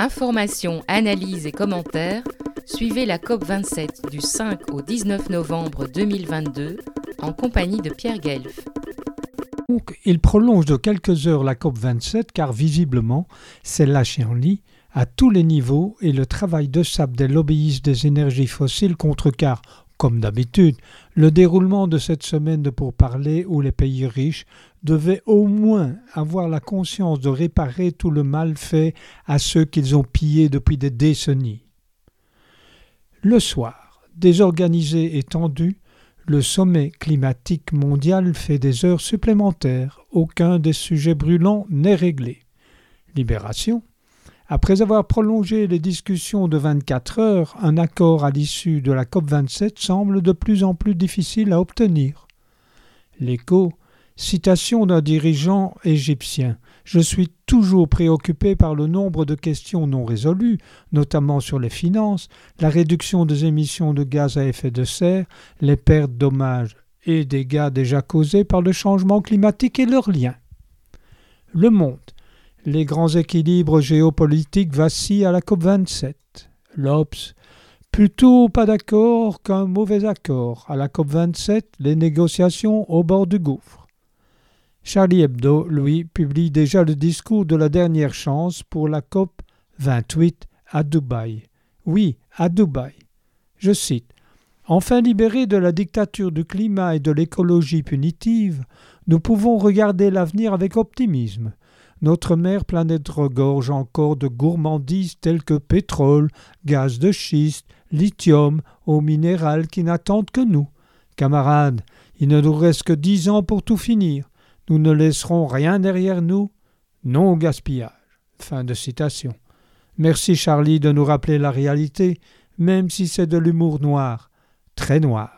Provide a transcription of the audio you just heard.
Informations, analyses et commentaires, suivez la COP27 du 5 au 19 novembre 2022 en compagnie de Pierre Guelf. il prolonge de quelques heures la COP27 car visiblement, celle-là chez lit à tous les niveaux et le travail de sable des lobbyistes des énergies fossiles contrecarre, comme d'habitude, le déroulement de cette semaine de pourparlers où les pays riches devaient au moins avoir la conscience de réparer tout le mal fait à ceux qu'ils ont pillés depuis des décennies. Le soir, désorganisé et tendu, le sommet climatique mondial fait des heures supplémentaires. Aucun des sujets brûlants n'est réglé. Libération, après avoir prolongé les discussions de 24 heures, un accord à l'issue de la COP27 semble de plus en plus difficile à obtenir. L'écho, citation d'un dirigeant égyptien. Je suis toujours préoccupé par le nombre de questions non résolues, notamment sur les finances, la réduction des émissions de gaz à effet de serre, les pertes, dommages et dégâts déjà causés par le changement climatique et leurs liens. Le monde les grands équilibres géopolitiques vacillent à la COP27. L'Obs, plutôt pas d'accord qu'un mauvais accord. À la COP27, les négociations au bord du gouffre. Charlie Hebdo, lui, publie déjà le discours de la dernière chance pour la COP 28 à Dubaï. Oui, à Dubaï. Je cite Enfin libérés de la dictature du climat et de l'écologie punitive, nous pouvons regarder l'avenir avec optimisme. Notre mère planète regorge encore de gourmandises telles que pétrole, gaz de schiste, lithium, eau minérale qui n'attendent que nous. Camarades, il ne nous reste que dix ans pour tout finir. Nous ne laisserons rien derrière nous. Non au gaspillage. Fin de citation. Merci Charlie de nous rappeler la réalité, même si c'est de l'humour noir, très noir.